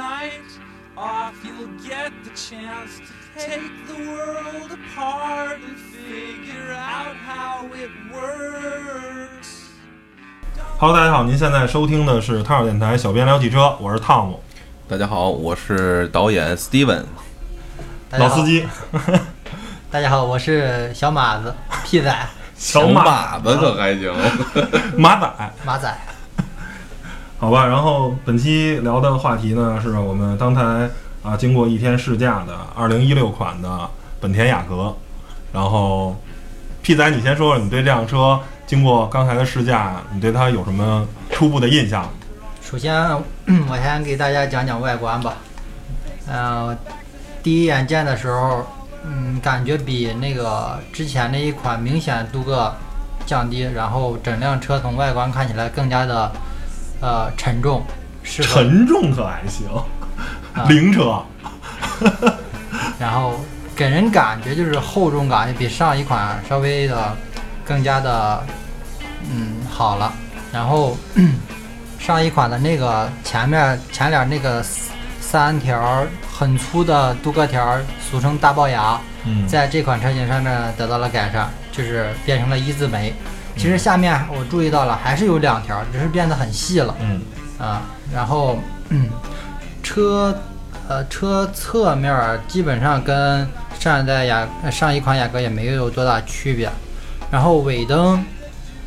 night off, you'll get the chance to take the world apart and figure out how it works. Hello，大家好，您现在收听的是汤小电台小编聊汽车，我是汤姆，大家好，我是导演 Steven。老司机，大家好，我是小马子屁仔小马子可还行，马仔，马仔。好吧。然后本期聊的话题呢，是我们刚才啊经过一天试驾的2016款的本田雅阁。然后屁仔，你先说说你对这辆车经过刚才的试驾，你对它有什么初步的印象？首先，我先给大家讲讲外观吧。呃，第一眼见的时候，嗯，感觉比那个之前那一款明显镀铬降低，然后整辆车从外观看起来更加的呃沉重，适合沉重可还行，啊灵车，然后给人感觉就是厚重感也比上一款稍微的更加的嗯好了。然后 上一款的那个前面前脸那个三条很粗的镀铬条，俗称大龅牙，嗯，在这款车型上面得到了改善，就是变成了一字眉。其实下面我注意到了，还是有两条，只是变得很细了。嗯啊，然后嗯，车呃车侧面基本上跟上一代雅呃上一款雅阁也没有多大区别，然后尾灯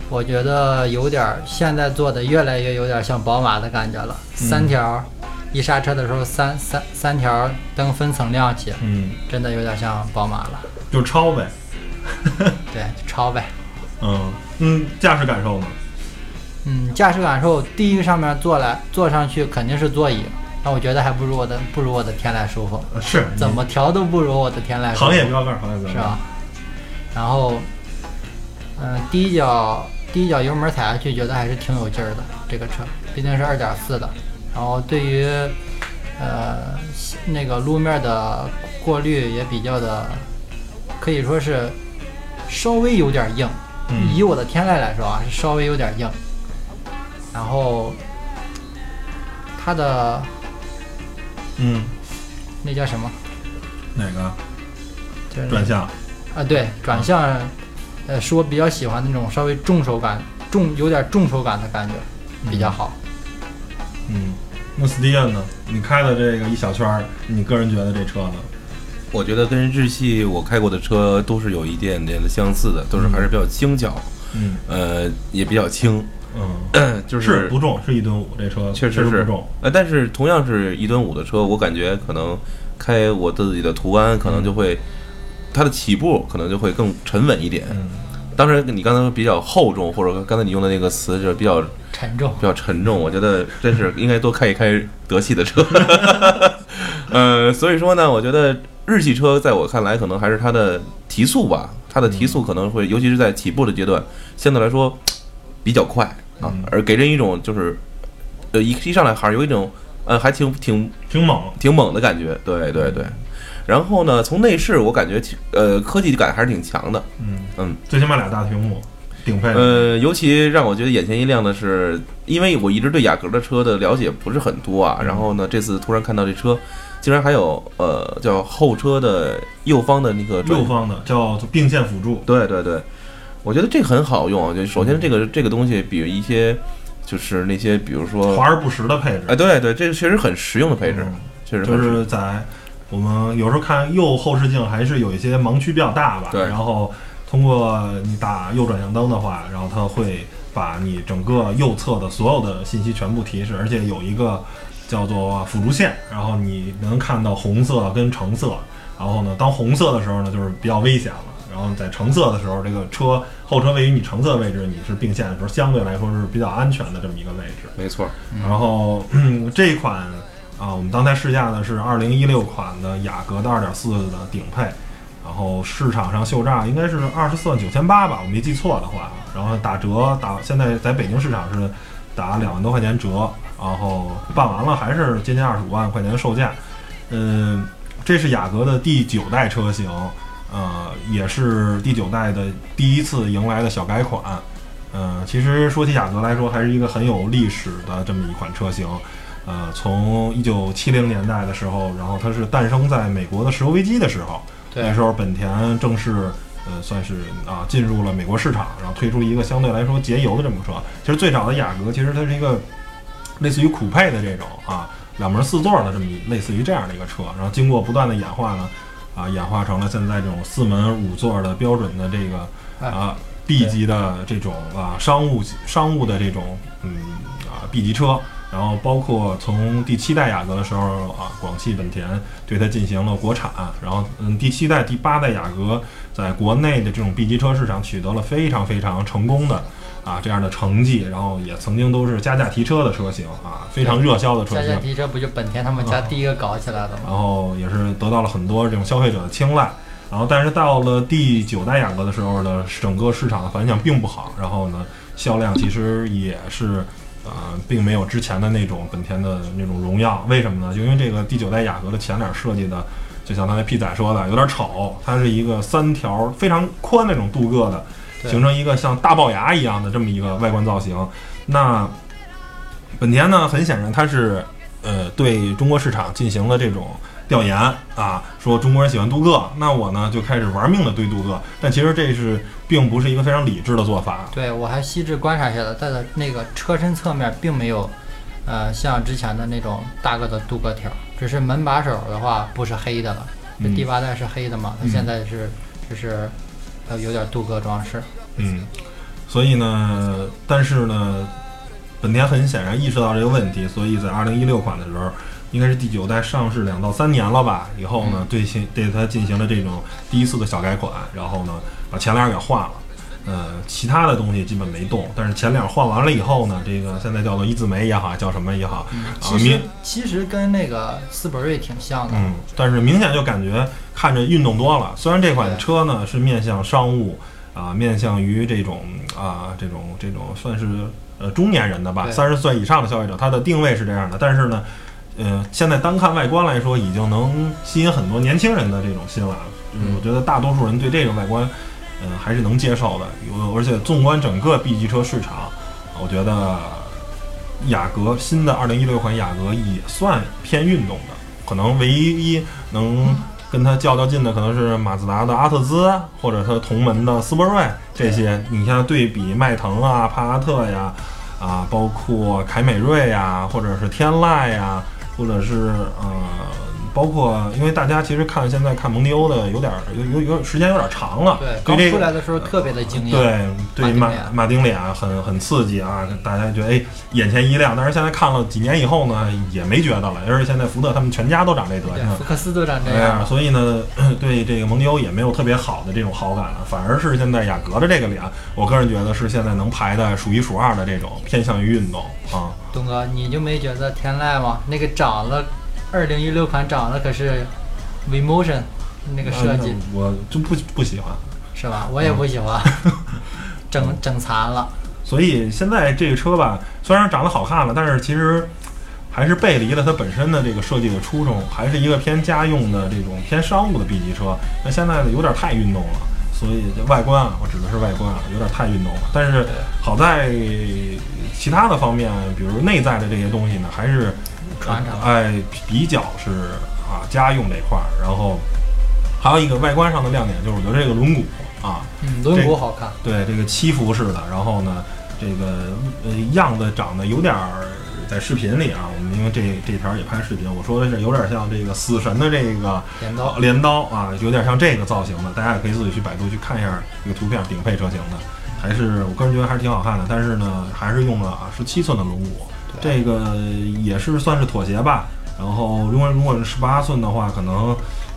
我觉得有点儿现在做的越来越有点像宝马的感觉了，三条儿一刹车的时候三三三条灯分层亮起，嗯，真的有点像宝马了，就超呗。对，就超呗。嗯嗯，驾驶感受呢？嗯，驾驶感受，第一个上面坐来坐上去肯定是座椅，那我觉得还不如我的不如我的天籁舒服，呃是怎么调都不如我的天籁舒服，行业标杆，行业标杆是吧？然后，嗯、第一脚第一脚油门踩下去，觉得还是挺有劲儿的。这个车毕竟是二点四的，然后对于呃那个路面的过滤也比较的，可以说是稍微有点硬。嗯以我的天籁来说啊，是稍微有点硬。然后它的嗯，那叫什么？哪个就是转向？啊，对，转向，呃，是我比较喜欢那种稍微重手感、重有点重手感的感觉，比较好。嗯，那 Steven 呢？你开的这个一小圈儿，你个人觉得这车呢？我觉得跟日系我开过的车都是有一点点的相似的，都是还是比较轻巧，嗯呃，也比较轻，嗯，就是不重，是一吨五，这车确实是实不重。呃，但是同样是一吨五的车，我感觉可能开我自己的途安，可能就会、它的起步可能就会更沉稳一点。嗯当然，你刚才说比较厚重，或者刚才你用的那个词是比较沉重比，较沉重，我觉得真是应该多开一开德系的车。呃，所以说呢，我觉得日系车在我看来，可能还是它的提速吧，它的提速可能会，尤其是在起步的阶段，相对来说比较快啊嗯，而给人一种就是，呃，一一上来还是有一种，呃，还挺挺挺猛。挺猛的感觉。对对对。然后呢，从内饰我感觉其，呃，科技感还是挺强的。嗯嗯，最起码俩大屏幕，顶配。呃，尤其让我觉得眼前一亮的是，因为我一直对雅阁的车的了解不是很多啊，然后呢，这次突然看到这车，竟然还有呃叫后车的右方的那个右方的叫做并线辅助。对对对，我觉得这个很好用啊。就首先这个这个东西比一些就是那些比如说，华而不实的配置。哎，对对，这个确实很实用的配置嗯，确实就是在我们有时候看右后视镜，还是有一些盲区比较大吧。对然后通过你打右转向灯的话，然后它会把你整个右侧的所有的信息全部提示，而且有一个叫做辅助线，然后你能看到红色跟橙色。然后呢，当红色的时候呢，就是比较危险了。然后在橙色的时候，这个车后车位于你橙色位置，你是并线的时候，相对来说是比较安全的这么一个位置。没错，然后、嗯、这一款啊，我们刚才试驾的是二零一六款的雅阁的二点四的顶配，然后市场上秀价应该是二十四万九千八吧，我没记错的话。然后打折打现在在北京市场是打两万多块钱折，然后办完了还是接近二十五万块钱的售价。嗯，这是雅阁的第九代车型，呃，也是第九代的第一次迎来的小改款。嗯，其实说起雅阁来说，还是一个很有历史的这么一款车型。呃，从一九七零年代的时候，然后它是诞生在美国的石油危机的时候，那时候本田正式呃算是啊进入了美国市场，然后推出一个相对来说节油的这么个车。其实最早的雅阁其实它是一个类似于酷配的这种啊两门四座的这么一类似于这样的一个车，然后经过不断的演化呢，啊演化成了现在这种四门五座的标准的这个啊 B 级的这种啊商务商务的这种嗯啊 B 级车。然后包括从第七代雅阁的时候啊，广汽本田对它进行了国产，然后嗯，第七代、第八代雅阁在国内的这种 B 级车市场取得了非常非常成功的啊这样的成绩，然后也曾经都是加价提车的车型啊，非常热销的车型加价，提车不就本田他们家第一个搞起来的吗？然后也是得到了很多这种消费者的青睐。然后，但是到了第九代雅阁的时候呢，整个市场的反响并不好，然后呢，销量其实也是。呃，并没有之前的那种本田的那种荣耀，为什么呢？就因为这个第九代雅阁的前脸设计的，就像刚才 P 仔说的，有点丑。它是一个三条非常宽那种镀铬的，对形成一个像大龅牙一样的这么一个外观造型。那本田呢，很显然它是呃对中国市场进行了这种调研啊，说中国人喜欢镀铬，那我呢就开始玩命的堆镀铬。但其实这是并不是一个非常理智的做法。对我还细致观察一下的，它的那个车身侧面并没有，呃，像之前的那种大个的镀铬条，只是门把手的话不是黑的了，这嗯第八代是黑的嘛，它现在是就是呃有点镀铬装饰。嗯，所以呢，但是呢，本田很显然意识到这个问题，所以在二零一六款的时候，应该是第九代上市两到三年了吧，以后呢，对新对它进行了这种第一次的小改款，然后呢，把前脸给换了。呃，其他的东西基本没动，但是前脸换完了以后呢，这个现在叫做一字眉也好，叫什么也好，啊，其实明其实跟那个斯铂瑞挺像的，嗯，但是明显就感觉看着运动多了。虽然这款车呢是面向商务啊、面向于这种啊、这种这种算是呃中年人的吧，三十岁以上的消费者，它的定位是这样的。但是呢，呃，现在单看外观来说，已经能吸引很多年轻人的这种心了。嗯，我觉得大多数人对这个外观，嗯、还是能接受的。有而且纵观整个 B 级车市场，我觉得雅阁新的2016款雅阁也算偏运动的，可能唯一能跟它较较劲的可能是马自达的阿特兹，或者它同门的斯铂瑞这些。你像对比迈腾啊、帕萨特呀，啊，包括凯美瑞呀，或者是天籁呀，或者是呃。包括，因为大家其实看现在看蒙迪欧的有点儿有有有时间有点长了，对，对这个刚出来的时候特别的惊艳。对对，马马丁脸很很刺激啊，大家觉得哎眼前一亮。但是现在看了几年以后呢，也没觉得了。而且现在福特他们全家都长这德，行福，克斯都长这样。所以呢，对这个蒙迪欧也没有特别好的这种好感了，反而是现在雅阁的这个脸，我个人觉得是现在能排的数一数二的这种偏向于运动啊。东哥，你就没觉得天籁吗？那个长了，二零一六款长得可是 V-Motion 那个设计、啊我就不不喜欢。是吧？我也不喜欢，整整残了。所以现在这个车吧，虽然长得好看了，但是其实还是背离了它本身的这个设计的初衷，还是一个偏家用的这种偏商务的 B 级车。那现在呢，有点太运动了，所以这外观啊，我指的是外观啊，有点太运动了。但是好在其他的方面，比如内在的这些东西呢，还是传承哎比较是啊家用这块儿。然后还有一个外观上的亮点，就是我觉得这个轮毂啊，嗯，轮毂好看。对，这个七幅式的，然后呢，这个呃样子长得有点儿，在视频里啊，我们因为这这条也拍视频，我说的是有点像这个死神的这个镰刀呃镰刀啊，有点像这个造型的，大家也可以自己去百度去看一下这个图片，顶配车型的，还是我个人觉得还是挺好看的，但是呢，还是用了啊十七寸的轮毂，对这个也是算是妥协吧。然后如果如果是十八寸的话，可能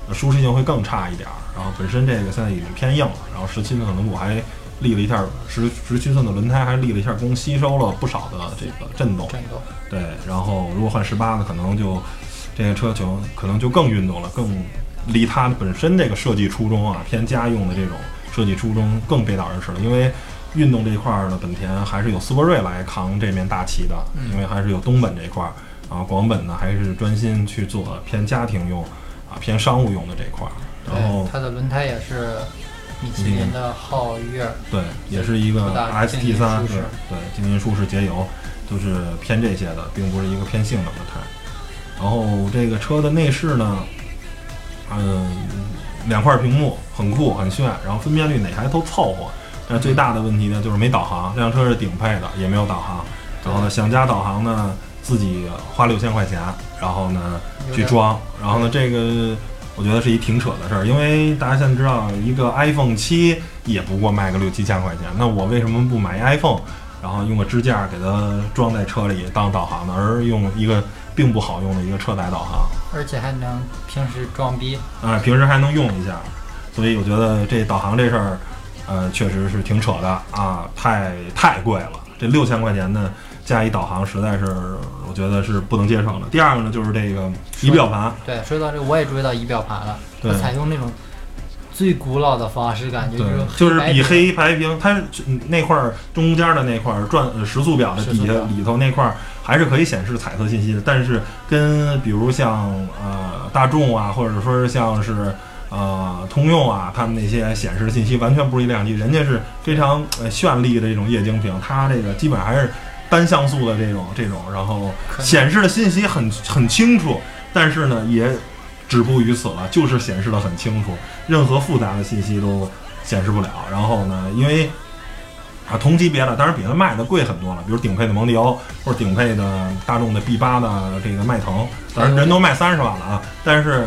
呃舒适性会更差一点儿。然后本身这个现在已经偏硬了，然后十七寸可能我还立了一下十十七寸的轮胎还立了一下功，吸收了不少的这个震动。震动。对，然后如果换十八的，可能就这个车型可能就更运动了，更离它本身这个设计初衷啊，偏家用的这种设计初衷更背道而驰了。因为运动这一块儿呢，本田还是有斯铂瑞来扛这面大旗的，嗯因为还是有东本这块儿，然后广本呢还是专心去做偏家庭用啊、偏商务用的这块儿。然后对，它的轮胎也是米其林的皓月，对，也是一个不大静 ST 音三，对对，静音舒适节油，就是偏这些的，并不是一个偏性能的胎。然后这个车的内饰呢，嗯，两块屏幕很酷很炫，然后分辨率哪台都凑合。但最大的问题呢，就是没导航。这辆车是顶配的，也没有导航。然后呢，想加导航呢，自己花六千块钱，然后呢去装。然后呢，这个我觉得是一挺扯的事儿，因为大家现在知道，一个 iPhone 七也不过卖个六七千块钱，那我为什么不买一 iPhone，然后用个支架给它装在车里当导航呢？而用一个并不好用的一个车载导航，而且还能平时装逼。啊、平时还能用一下，所以我觉得这导航这事儿，呃，确实是挺扯的啊，太太贵了，这六千块钱呢加一导航，实在是我觉得是不能接受的。第二个呢，就是这个仪表盘，对，说到这个，我也注意到仪表盘了，它对采用那种最古老的方式，感觉就是，就是比黑白屏，它那块儿中间的那块儿转呃时速表的底下里头那块儿还是可以显示彩色信息的，但是跟比如像呃大众啊，或者说是像是呃通用啊，他们那些显示信息完全不是一量级，人家是非常呃绚丽的这种液晶屏，它这个基本上还是单像素的这种这种，然后显示的信息很很清楚，但是呢也止步于此了，就是显示的很清楚，任何复杂的信息都显示不了。然后呢，因为啊同级别的，当然比它卖的贵很多了，比如顶配的蒙迪欧或者顶配的大众的 B 八的这个迈腾，当然人都卖三十万了啊，但是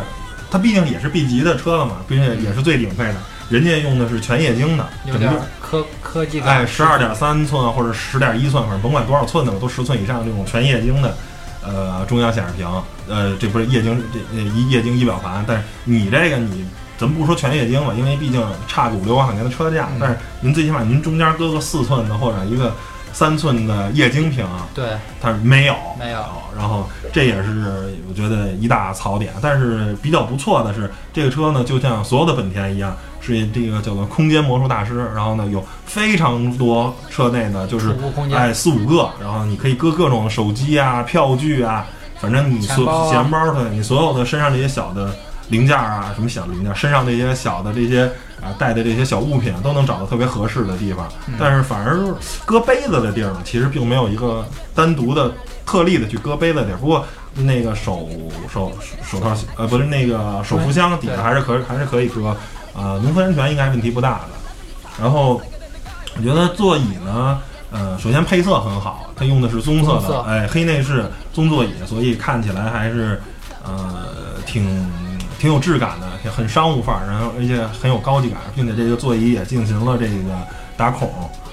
它毕竟也是 B 级的车了嘛，并且也是最顶配的，人家用的是全液晶的，整个科科技感。哎，十二点三寸或者十点一寸，反正甭管多少寸的吧，都十寸以上这种全液晶的，呃，中央显示屏，呃，这不是液晶这呃一液晶仪表盘，但是你这个你咱们不说全液晶吧，因为毕竟差个五六万块钱的车价，嗯但是您最起码您中间搁个四寸的或者一个三寸的液晶屏，对，它没有，没有然后这也是我觉得一大槽点。但是比较不错的是，这个车呢，就像所有的本田一样，是这个叫做空间魔术大师。然后呢，有非常多车内呢，就是哎四五个，然后你可以搁各种手机啊、票据啊，反正你所钱包啊钱包对你所有的身上这些小的零件啊，什么小零件，身上这些小的这些啊带的这些小物品都能找到特别合适的地方。嗯但是反而就是搁杯子的地儿呢，其实并没有一个单独的特例的去搁杯子的地儿。不过那个手手手套呃不是那个手扶箱底下还是可还是可以搁，呃农夫山泉应该问题不大的。然后我觉得座椅呢，呃，首先配色很好，它用的是棕色的，哎，黑内饰棕座椅，所以看起来还是呃挺挺有质感的，也很商务范儿，然后而且很有高级感，并且这个座椅也进行了这个打孔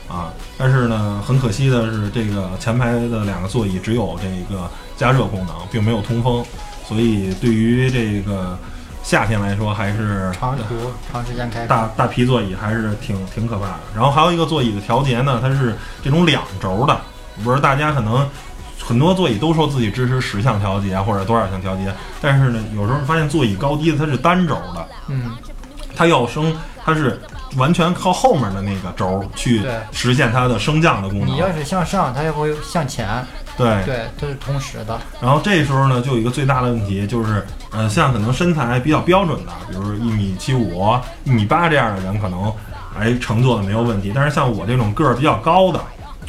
啊。但是呢，很可惜的是，这个前排的两个座椅只有这个加热功能，并没有通风，所以对于这个夏天来说，还是长途长时间开，大大皮座椅还是挺挺可怕的。然后还有一个座椅的调节呢，它是这种两轴的，不是大家可能很多座椅都说自己支持十项调节或者多少项调节，但是呢，有时候发现座椅高低它是单轴的，嗯，它要升它是完全靠后面的那个轴去对实现它的升降的功能。你要是向上，它也会向前，对对，都是同时的。然后这时候呢，就有一个最大的问题，就是，呃，像可能身材比较标准的，比如一米七五、一米八这样的人，可能哎乘坐的没有问题。但是像我这种个儿比较高的，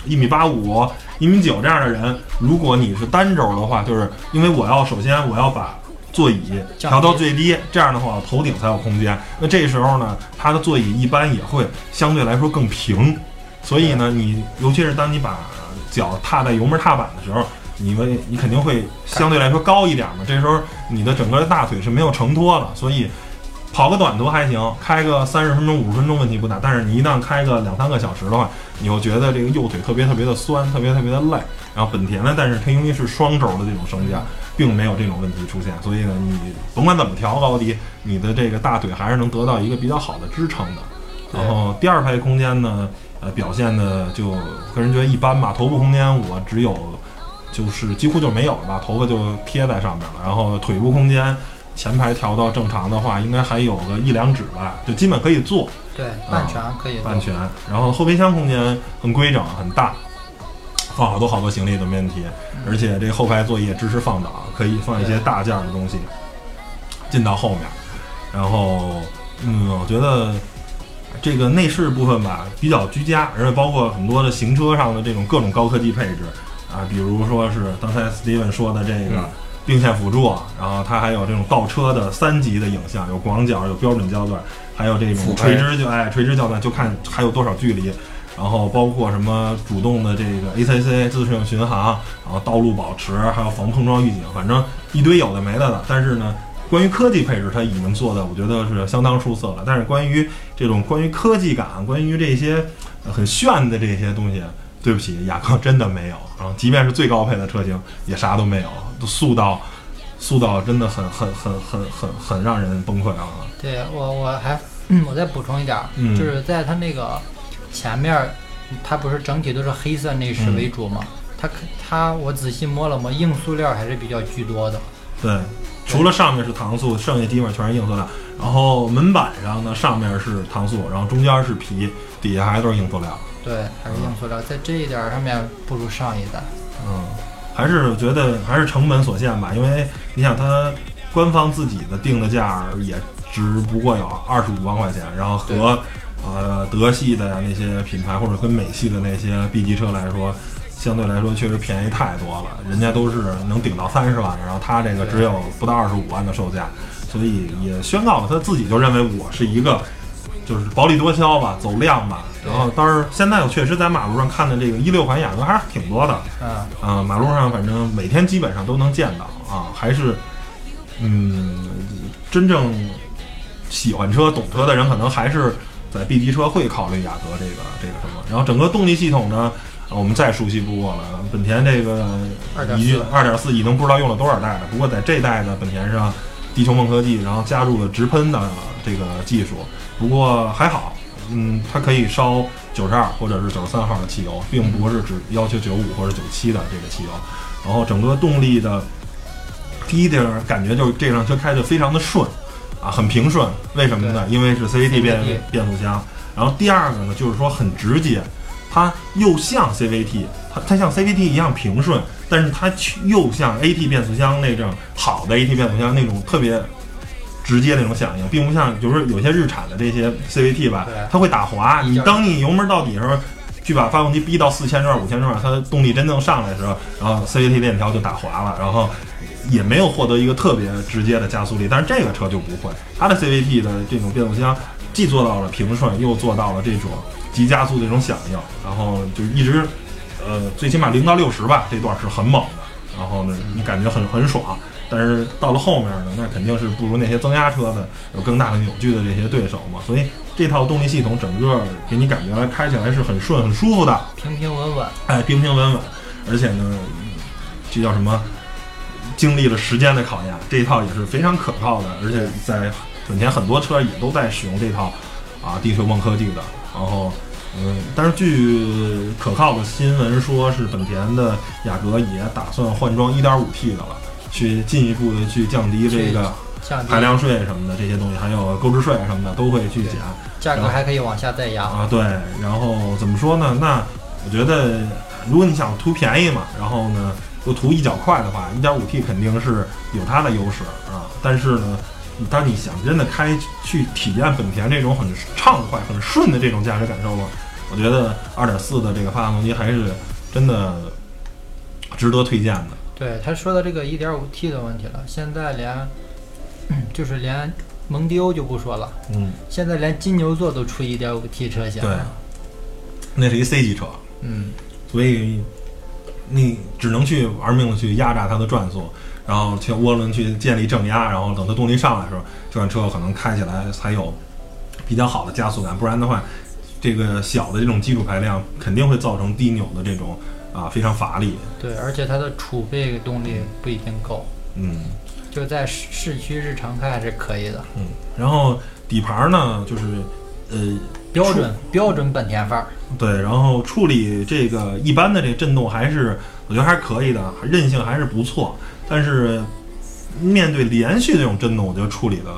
一米八五、一米九这样的人，如果你是单轴的话，就是因为我要首先我要把座椅调到最低，这样的话头顶才有空间。那这时候呢，它的座椅一般也会相对来说更平，所以呢，你尤其是当你把脚踏在油门踏板的时候，你会你肯定会相对来说高一点嘛。这时候你的整个大腿是没有承托了，所以跑个短途还行，开个三十分钟、五十分钟问题不大。但是你一旦开个两三个小时的话，你又觉得这个右腿特别特别的酸，特别特别的累。然后本田呢，但是它因为是双轴的这种升降，并没有这种问题出现，所以呢，你甭管怎么调高低，你的这个大腿还是能得到一个比较好的支撑的。然后第二排空间呢，呃，表现的就个人觉得一般吧。头部空间我只有就是几乎就没有了吧，头发就贴在上面了。然后腿部空间前排调到正常的话，应该还有个一两指吧，就基本可以坐对，半全可以做半全。然后后备箱空间很规整很大，放好多好多行李都没问题。而且这后排座椅也支持放倒，可以放一些大件儿的东西进到后面。然后，嗯，我觉得这个内饰部分吧比较居家，而且包括很多的行车上的这种各种高科技配置啊，比如说是刚才 Steven 说的这个嗯并线辅助，然后它还有这种倒车的三级的影像，有广角，有标准焦段，还有这种垂直就哎垂直焦段，就看还有多少距离。然后包括什么主动的这个 ACC 自适应巡航，然后道路保持，还有防碰撞预警，反正一堆有的没的了。但是呢，关于科技配置，它已经做的我觉得是相当出色了。但是关于这种关于科技感，关于这些呃很炫的这些东西，对不起，雅阁真的没有。然后即便是最高配的车型，也啥都没有，都素到素到真的很很很很很很让人崩溃啊！对我我还嗯我再补充一点就是在它那个前面儿，它不是整体都是黑色内饰为主嘛？它可它我仔细摸了摸，硬塑料还是比较居多的。对，除了上面是搪塑，剩下地方全是硬塑料。然后门板上呢，上面是搪塑，然后中间是皮，底下还都是硬塑料。对，还是硬塑料，在这一点儿上面不如上一代。嗯，还是觉得还是成本所限吧，因为你想它官方自己的定的价儿也只不过有二十五万块钱，然后和呃德系的那些品牌或者跟美系的那些 B 级车来说，相对来说确实便宜太多了，人家都是能顶到三十万，然后它这个只有不到二十五万的售价，所以也宣告了他自己就认为我是一个。就是薄利多销吧，走量吧。对然后，当然现在我确实在马路上看的这个一六款雅阁还是挺多的，嗯，啊，马路上反正每天基本上都能见到啊，还是，嗯，真正喜欢车、懂车的人，可能还是在 B 级车会考虑雅阁这个这个什么。然后整个动力系统呢，啊我们再熟悉不过了。本田这个2.4已经二点四已经不知道用了多少代了，不过在这代的本田上，地球梦科技，然后加入了直喷的这个技术，不过还好。嗯，它可以烧九十二或者是九十三号的汽油，并不是只要求九五或者九七的这个汽油。然后整个动力的第一点感觉就是这辆车开的非常的顺啊，很平顺。为什么呢？因为是 CVT 变变速箱。然后第二个呢，就是说很直接，它又像 CVT，它它像 CVT 一样平顺，但是它却又像 AT 变速箱那种好的 AT 变速箱那种特别直接那种响应，并不像就是有些日产的这些 CVT 吧，它会打滑。你当你油门到底的时候，去把发动机逼到四千转、五千转，它动力真正上来的时候，然后 CVT 链条就打滑了，然后也没有获得一个特别直接的加速力。但是这个车就不会，它的 CVT 的这种变速箱既做到了平顺，又做到了这种急加速的这种响应，然后就一直呃最起码零到六十吧，这段是很猛的。然后呢，你感觉很很爽。但是到了后面呢，那肯定是不如那些增压车的有更大的扭矩的这些对手嘛。所以这套动力系统整个给你感觉来开起来是很顺、很舒服的，平平稳稳。哎，平平稳稳。而且呢，这叫什么？经历了时间的考验，这一套也是非常可靠的。而且在本田很多车也都在使用这套啊地球梦科技的。然后，嗯，但是据可靠的新闻说，是本田的雅阁也打算换装 1.5T 的了，去进一步的去降低这个排量税什么的这些东西，还有购置税什么的都会去减。价格还可以往下再压。啊，对，然后怎么说呢？那我觉得，如果你想图便宜嘛，然后呢又图一脚快的话，1.5T 肯定是有它的优势啊。但是呢，当你想真的开去体验本田这种很畅快、很顺的这种驾驶感受了，我觉得2.4的这个发动机还是真的值得推荐的。对他说的这个 1.5T 的问题了，现在连 就是连蒙迪欧就不说了，嗯，现在连金牛座都出 1.5T 车型对了。，那是一 C 级车，嗯，所以你只能去玩命的去压榨它的转速，然后去涡轮去建立正压，然后等它动力上来的时候，这款车可能开起来才有比较好的加速感，不然的话，这个小的这种基础排量肯定会造成低扭的这种啊非常乏力。对，而且它的储备动力不一定够，嗯就在市市区日常开还是可以的，嗯，然后底盘呢就是呃标准标准本田范儿。对，然后处理这个一般的这个震动还是我觉得还是可以的，韧性还是不错。但是面对连续这种震动，我觉得处理的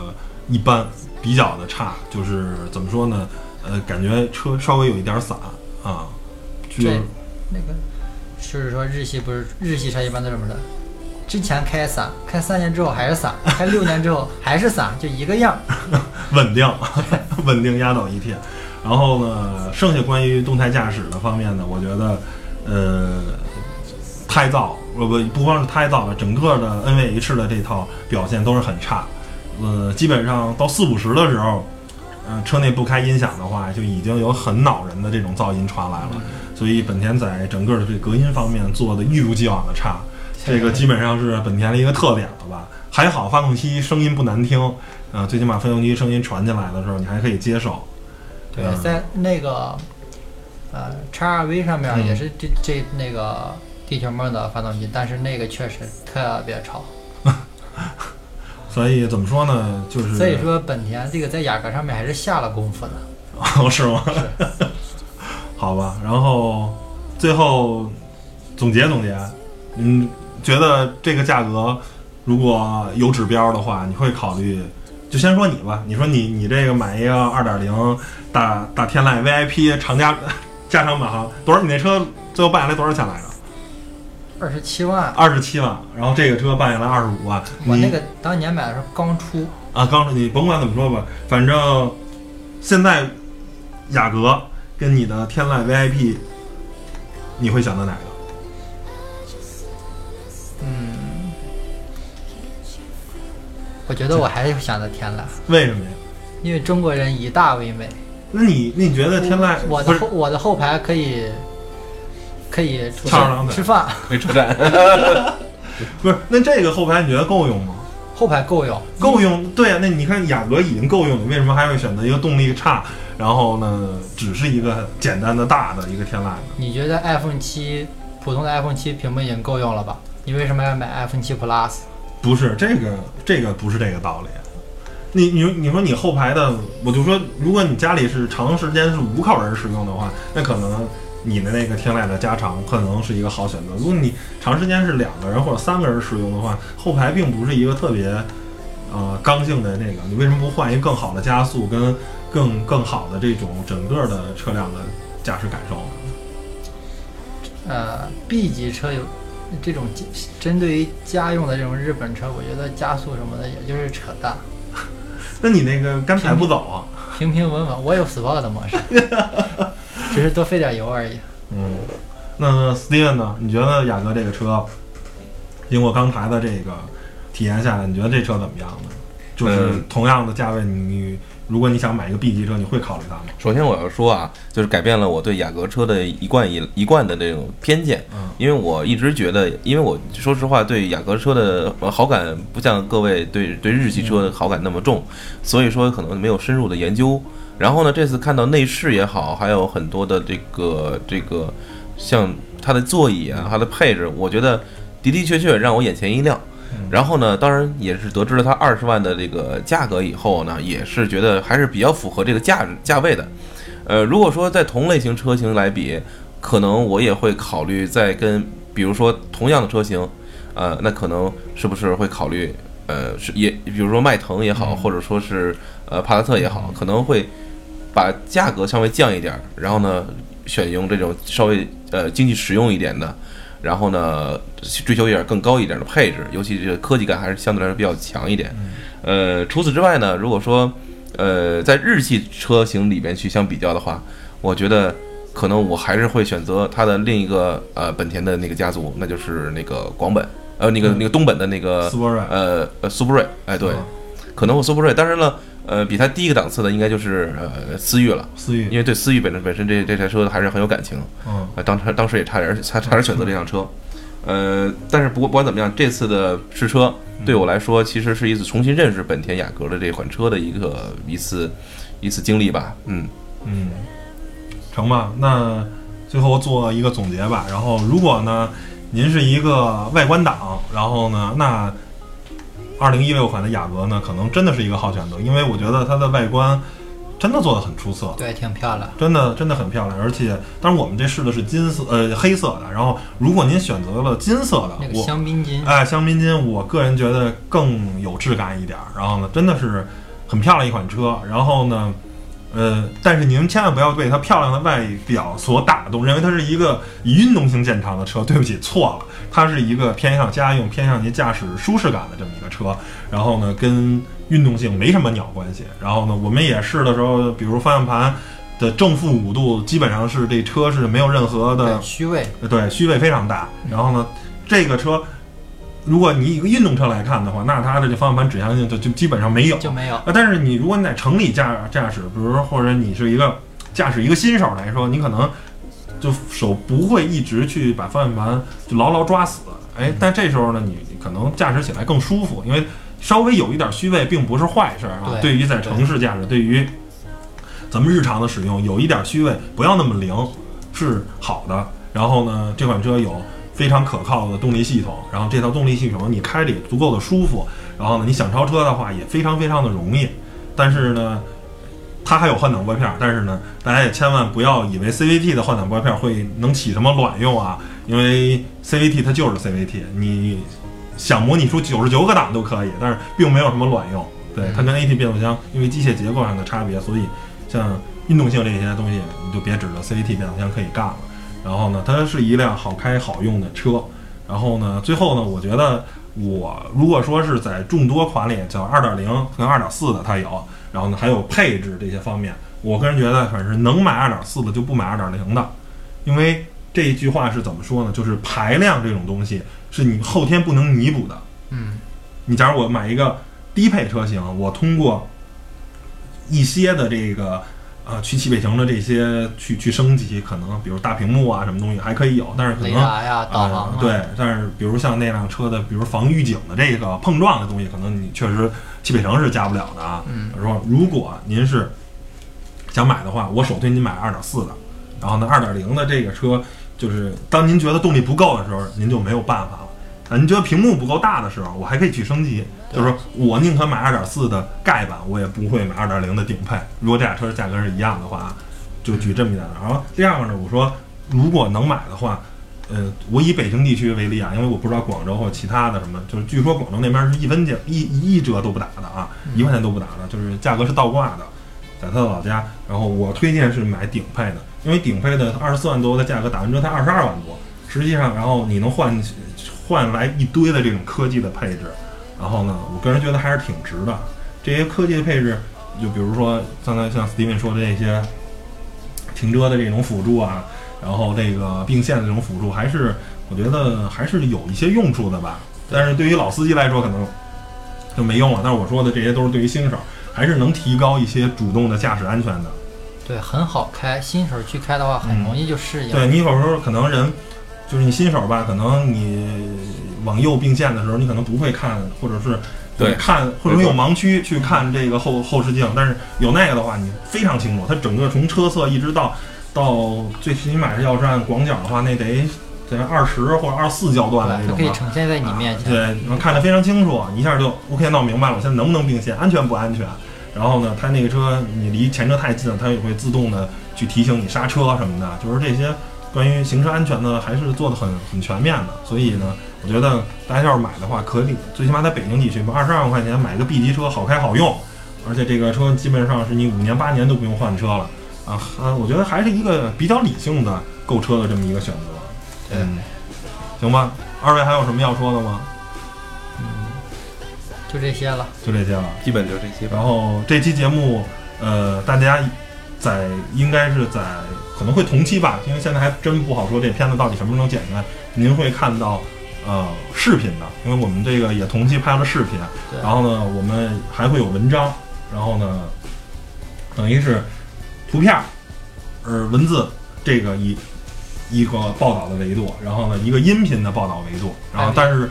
一般，比较的差。就是怎么说呢？呃，感觉车稍微有一点散啊，就这那个就是说日系不是日系车一般都这么的，之前开散，开三年之后还是散，开六年之后还是散，就一个样。稳定，稳定压倒一切。然后呢，剩下关于动态驾驶的方面呢，我觉得，呃，胎噪，不不不光是胎噪了，整个的 NVH 的这套表现都是很差。呃，基本上到四五十的时候，呃，车内不开音响的话，就已经有很恼人的这种噪音传来了。所以本田在整个的这隔音方面做的一如既往的差，这个基本上是本田的一个特点了吧？还好发动机声音不难听，呃，最起码发动机声音传进来的时候你还可以接受。对嗯，在那个呃叉 RV 上面嗯也是这这那个地球梦的发动机，但是那个确实特别吵。所以怎么说呢？就是所以说本田这个在雅阁上面还是下了功夫的。哦，是吗？好吧，然后最后总结总结，嗯，觉得这个价格如果有指标的话，你会考虑？就先说你吧，你说你你这个买一个二点零大大天籁 VIP 长加加长版哈多少？你那车最后办下来多少钱来着？二十七万，二十七万，然后这个车办下来二十五万。我那个当年买的时候刚出，啊，刚出你甭管怎么说吧，反正现在雅阁跟你的天籁 VIP，你会选择哪个？嗯，我觉得我还是选择天籁，为什么呀？因为中国人以大为美。那你那你觉得天籁我的后我的后排可以可以出翘二郎腿吃饭，回车站，不是？那这个后排你觉得够用吗？后排够用，够用，对呀、那你看雅阁已经够用了，为什么还会选择一个动力差，然后呢，只是一个简单的大的一个天籁呢？你觉得 iPhone 七普通的 iPhone 七屏幕已经够用了吧？你为什么要买 iPhone 七 Plus？不是这个，这个不是这个道理。你你你说你后排的，我就说，如果你家里是长时间是无口人使用的话，那可能你的那个天籁的加长可能是一个好选择。如果你长时间是两个人或者三个人使用的话，后排并不是一个特别呃刚性的那个，你为什么不换一个更好的加速跟更更好的这种整个的车辆的驾驶感受呢？呃，B 级车有这种针对于家用的这种日本车，我觉得加速什么的也就是扯淡，那你那个干柴不走啊？平平稳稳。我有 Sport 的模式，只是多费点油而已。嗯，那 Steven 呢？你觉得雅阁这个车，经过刚才的这个体验下来，你觉得这车怎么样呢？就是嗯同样的价位，你你如果你想买一个 B 级车，你会考虑它吗？首先我要说啊，就是改变了我对雅阁车的一贯一一贯的这种偏见，嗯因为我一直觉得，因为我说实话对雅阁车的呃好感不像各位对对日系车的好感那么重，所以说可能没有深入的研究。然后呢，这次看到内饰也好，还有很多的这个这个像它的座椅啊，它的配置，我觉得的的确确让我眼前一亮。然后呢，当然也是得知了它二十万的这个价格以后呢，也是觉得还是比较符合这个价价位的。呃，如果说在同类型车型来比，可能我也会考虑再跟，比如说同样的车型，呃，那可能是不是会考虑，呃，是也，比如说迈腾也好，或者说是呃帕萨特也好，可能会把价格稍微降一点儿，然后呢，选用这种稍微呃经济实用一点的，然后呢，追求一点更高一点的配置，尤其是科技感还是相对来说比较强一点。呃，除此之外呢，如果说呃在日系车型里边去相比较的话，我觉得可能我还是会选择它的另一个呃本田的那个家族，那就是那个广本，呃那个那个东本的那个斯铂瑞呃呃苏布瑞，哎对，嗯可能我苏布瑞，当然了。呃，比它低一个档次的应该就是呃思域了，思域因，为对思域本身本身这这台车还是很有感情。嗯呃，当时当时也差点差差点选择这辆车，呃，但是不过不管怎么样，这次的试车对我来说，其实是一次重新认识本田雅阁的这款车的一个一次一次经历吧。嗯，嗯，成吧。那最后做一个总结吧。然后，如果呢，您是一个外观党，然后呢，那二零一六款的雅阁呢，可能真的是一个好选择，因为我觉得它的外观真的做的很出色。对，挺漂亮。真的真的很漂亮，而且当然我们这试的是金色呃黑色的，然后如果您选择了金色的，那个我香槟金，哎香槟金，我个人觉得更有质感一点儿。然后呢，真的是很漂亮一款车。然后呢，呃，但是您千万不要被它漂亮的外表所打动，认为它是一个以运动性见长的车。对不起，错了，它是一个偏向家用、偏向您驾驶舒适感的这么一个车。然后呢，跟运动性没什么鸟关系。然后呢，我们也试的时候，比如方向盘的正负五度基本上是这车是没有任何的虚位，对，虚位非常大。然后呢，这个车，如果你以一个运动车来看的话，那它的这方向盘指向性就就基本上没有。就没有。啊，但是你如果你在城里驾驾驶，比如说或者你是一个驾驶一个新手来说，你可能就手不会一直去把方向盘就牢牢抓死。哎，但这时候呢，你可能驾驶起来更舒服，因为稍微有一点虚位并不是坏事啊。对对于在城市驾驶，对于咱们日常的使用，有一点虚位，不要那么灵，是好的。然后呢，这款车有非常可靠的动力系统，然后这套动力系统你开着也足够的舒服，然后呢，你想超车的话也非常非常的容易。但是呢，它还有换挡拨片，但是呢，大家也千万不要以为 CVT 的换挡拨片会能起什么卵用啊，因为 CVT 它就是 CVT，你想模拟出九十九个档都可以，但是并没有什么卵用。对，它跟 AT 变速箱因为机械结构上的差别，所以像运动性这些东西你就别指着 CVT 变速箱可以干了。然后呢，它是一辆好开好用的车。然后呢，最后呢，我觉得我如果说是在众多款里，叫2.0跟2.4的它有，然后呢还有配置这些方面，我个人觉得反正能买2.4的就不买2.0的，因为这一句话是怎么说呢？就是排量这种东西是你后天不能弥补的。嗯，你假如我买一个低配车型，我通过一些的这个呃去汽配城的这些去去升级，可能比如大屏幕啊什么东西还可以有，但是可能雷达呀、导航啊，呃，对，但是比如像那辆车的，比如防预警的这个碰撞的东西，可能你确实汽配城是加不了的啊。嗯说如果您是想买的话，我首推您买二点四的，然后呢二点零的这个车，就是当您觉得动力不够的时候，您就没有办法了。啊，你觉得屏幕不够大的时候，我还可以去升级，就是说我宁可买二点四的盖板，我也不会买二点零的顶配。如果这俩车价格是一样的话，就举这么一点。然后第二个呢，我说如果能买的话，呃，我以北京地区为例啊，因为我不知道广州或其他的什么，就是据说广州那边是一分钱一一一折都不打的啊，一块钱都不打的，就是价格是倒挂的，在他的老家。然后我推荐是买顶配的，因为顶配的二十四万多的价格打完折才二十二万多，实际上然后你能换换来一堆的这种科技的配置，然后呢，我个人觉得还是挺值的。这些科技的配置，就比如说刚才像 Steven 说的这些停车的这种辅助啊，然后这个并线的这种辅助，还是我觉得还是有一些用处的吧。但是对于老司机来说，可能就没用了。但是我说的这些都是对于新手，还是能提高一些主动的驾驶安全的。对，很好开，新手去开的话很容易就适应。对你有时候可能人就是你新手吧，可能你往右并线的时候，你可能不会看，或者是对看，或者说有盲区去看这个后后视镜。但是有那个的话，你非常清楚，它整个从车侧一直到到最起码是要是按广角的话，那得得二十或者二十四焦段的那种啊。呈现在你面前。对，能看得非常清楚，一下就 OK，那我明白了，我现在能不能并线，安全不安全？然后呢，它那个车你离前车太近了，它也会自动的去提醒你刹车什么的，就是这些关于行车安全呢还是做的很很全面的。所以呢，我觉得大家要是买的话，可以最起码在北京地区，二十二万块钱买个 B 级车，好开好用，而且这个车基本上是你五年八年都不用换车了啊啊！我觉得还是一个比较理性的购车的这么一个选择。嗯，行吧，二位还有什么要说的吗？嗯就这些了。就这些了。基本就这些吧。然后这期节目，呃，大家在应该是在可能会同期吧，因为现在还真不好说这片子到底什么时候能剪出来。您会看到呃视频的，因为我们这个也同期拍了视频，对然后呢，我们还会有文章，然后呢，等于是图片儿，呃，文字这个一一个报道的维度，然后呢，一个音频的报道维度，然后但是。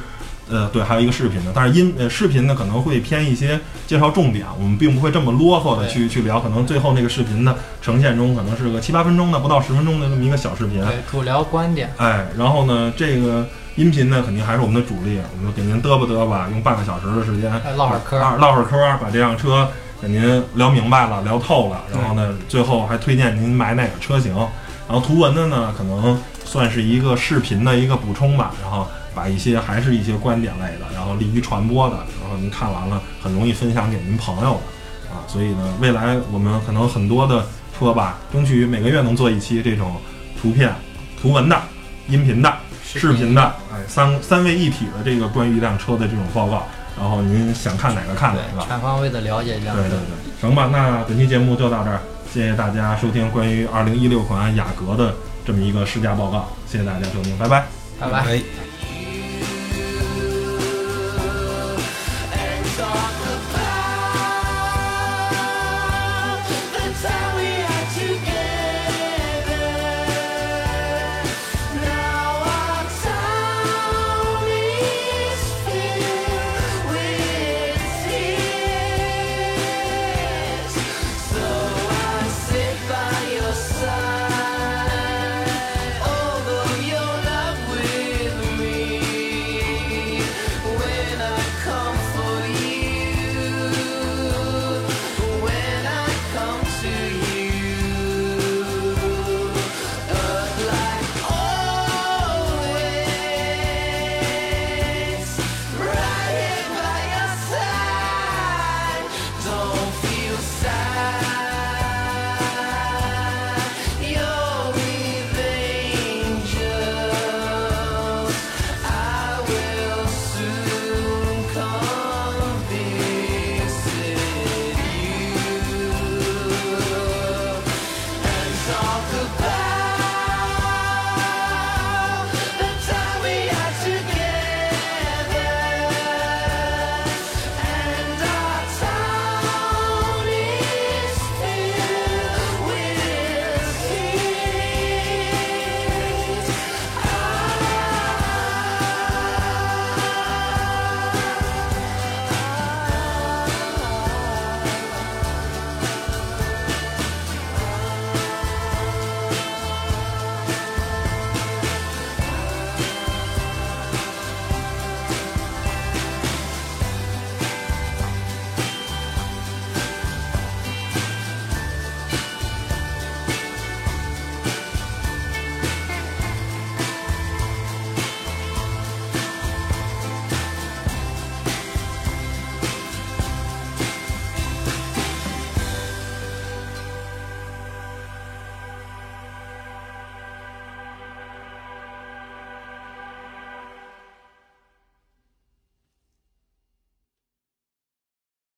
呃，对，还有一个视频的，但是音呃视频呢可能会偏一些介绍重点，我们并不会这么啰嗦的去去聊，可能最后那个视频的呈现中可能是个七八分钟的，不到十分钟的这么一个小视频。对，主聊观点。哎，然后呢，这个音频呢肯定还是我们的主力，我们就给您嘚吧嘚吧，用半个小时的时间哎唠会儿嗑啊唠会儿嗑儿，把这辆车给您聊明白了，聊透了，然后呢，最后还推荐您买哪个车型。然后图文的呢，可能算是一个视频的一个补充吧，然后把一些还是一些观点类的，然后利于传播的，然后您看完了很容易分享给您朋友的啊。所以呢，未来我们可能很多的车吧，争取每个月能做一期这种图片、图文的、音频的、视频的，哎，三三位一体的这个关于一辆车的这种报告。然后您想看哪个看哪对，个。全方位的了解一辆车对对。对，行吧，那本期节目就到这儿，谢谢大家收听关于2016款雅阁的这么一个试驾报告，谢谢大家收听，拜拜。拜拜。哎